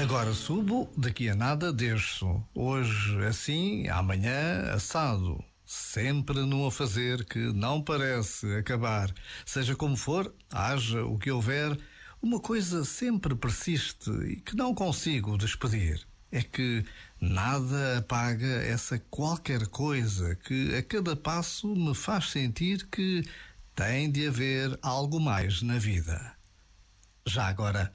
Agora subo, daqui a nada desço. Hoje assim, amanhã assado. Sempre num a fazer que não parece acabar. Seja como for, haja o que houver, uma coisa sempre persiste e que não consigo despedir. É que nada apaga essa qualquer coisa que a cada passo me faz sentir que tem de haver algo mais na vida. Já agora,